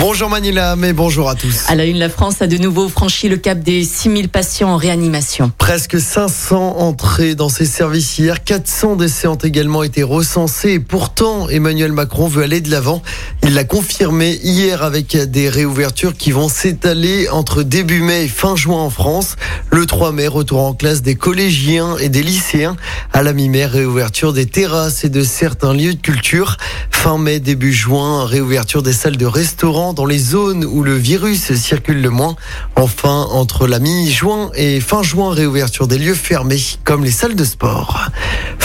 Bonjour Manila, mais bonjour à tous. À la une, la France a de nouveau franchi le cap des 6000 patients en réanimation. Presque 500 entrées dans ces services hier, 400 décès ont également été recensés et pourtant Emmanuel Macron veut aller de l'avant. Il l'a confirmé hier avec des réouvertures qui vont s'étaler entre début mai et fin juin en France. Le 3 mai, retour en classe des collégiens et des lycéens. À la mi-mai, réouverture des terrasses et de certains lieux de culture. Fin mai, début juin, réouverture des salles de restaurants dans les zones où le virus circule le moins. Enfin, entre la mi-juin et fin juin, réouverture des lieux fermés, comme les salles de sport.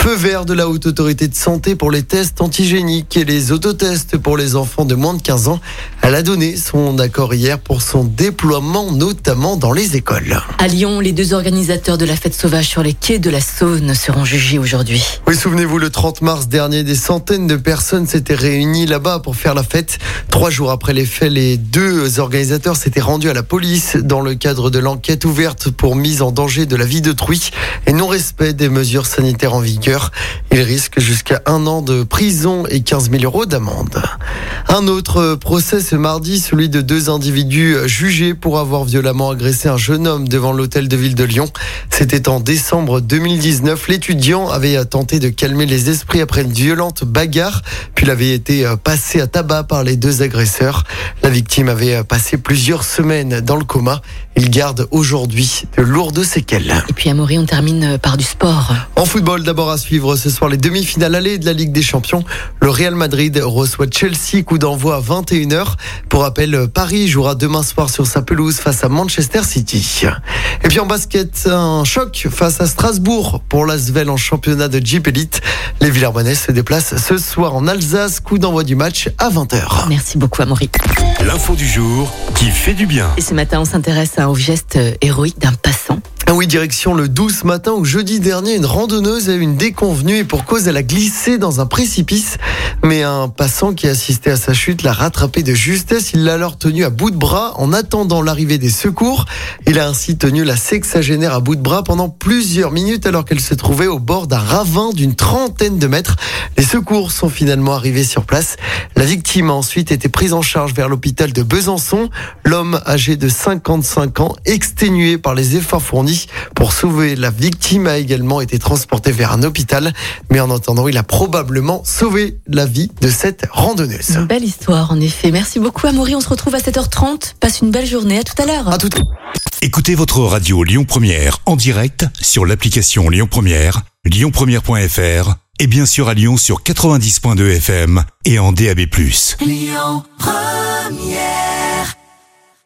Feu vert de la Haute Autorité de Santé pour les tests antigéniques et les autotests pour les enfants de moins de 15 ans. Elle a donné son accord hier pour son déploiement, notamment dans les écoles. À Lyon, les deux organisateurs de la fête sauvage sur les quais de la Saône seront jugés aujourd'hui. Oui, souvenez-vous, le 30 mars dernier, des centaines de personnes s'étaient réunies là-bas pour faire la fête. Trois jours après les faits, les deux organisateurs s'étaient rendus à la police dans le cadre de l'enquête ouverte pour mise en danger de la vie d'autrui et non-respect des mesures sanitaires en vigueur. Ils risquent jusqu'à un an de prison et 15 000 euros d'amende. Un autre procès ce mardi, celui de deux individus jugés pour avoir violemment agressé un jeune homme devant l'hôtel de ville de Lyon. C'était en décembre 2019. L'étudiant avait tenté de calmer les esprits après une violente bagarre, puis il avait été passé à tabac par les deux agresseurs. La victime avait passé plusieurs semaines dans le coma. Il garde aujourd'hui de lourdes séquelles. Et puis à Maury, on termine par du sport. En football, d'abord à suivre ce soir les demi-finales allées de la Ligue des Champions. Le Real Madrid reçoit Chelsea, coup d'envoi à 21h. Pour rappel, Paris jouera demain soir sur sa pelouse face à Manchester City. Et puis en basket, un choc face à Strasbourg pour l'Asvel en championnat de Jeep Elite. Les Villarbonnais se déplacent ce soir en Alsace, coup d'envoi du match à 20h. Merci beaucoup, Amaury. L'info du jour qui fait du bien. Et ce matin, on s'intéresse à un geste héroïque d'un passant. Ah oui, direction le 12 matin où jeudi dernier, une randonneuse a eu une déconvenue et pour cause, elle a glissé dans un précipice. Mais un passant qui assistait à sa chute l'a rattrapé de justesse. Il l'a alors tenu à bout de bras en attendant l'arrivée des secours. Il a ainsi tenu la sexagénaire à bout de bras pendant plusieurs minutes alors qu'elle se trouvait au bord d'un ravin d'une trentaine de mètres. Les secours sont finalement arrivés sur place. La victime a ensuite été prise en charge vers l'hôpital de Besançon. L'homme âgé de 55 ans, exténué par les efforts fournis pour sauver la victime, a également été transporté vers un hôpital. Mais en attendant, il a probablement sauvé la vie de cette randonneuse. Une belle histoire, en effet. Merci beaucoup, Amaury. On se retrouve à 7h30. Passe une belle journée. À tout à l'heure. À tout. Écoutez votre radio Lyon Première en direct sur l'application Lyon Première, lyonpremière.fr et bien sûr à Lyon sur 90.2 FM et en DAB+. Lyon Première